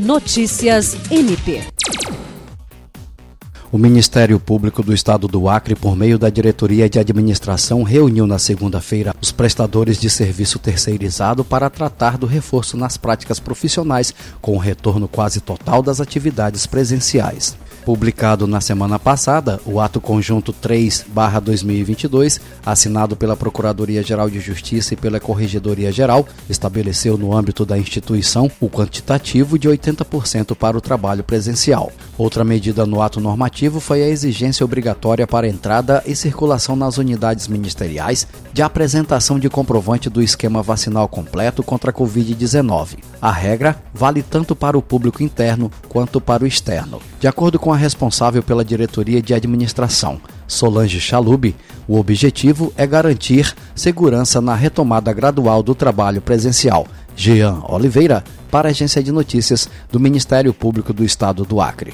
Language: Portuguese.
Notícias MP. O Ministério Público do Estado do Acre, por meio da Diretoria de Administração, reuniu na segunda-feira os prestadores de serviço terceirizado para tratar do reforço nas práticas profissionais, com o retorno quase total das atividades presenciais. Publicado na semana passada, o ato conjunto 3/2022, assinado pela Procuradoria-Geral de Justiça e pela Corregedoria Geral, estabeleceu no âmbito da instituição o quantitativo de 80% para o trabalho presencial. Outra medida no ato normativo foi a exigência obrigatória para entrada e circulação nas unidades ministeriais de apresentação de comprovante do esquema vacinal completo contra a Covid-19. A regra vale tanto para o público interno quanto para o externo. De acordo com a responsável pela diretoria de administração, Solange Chalub, o objetivo é garantir segurança na retomada gradual do trabalho presencial. Jean Oliveira, para a Agência de Notícias do Ministério Público do Estado do Acre.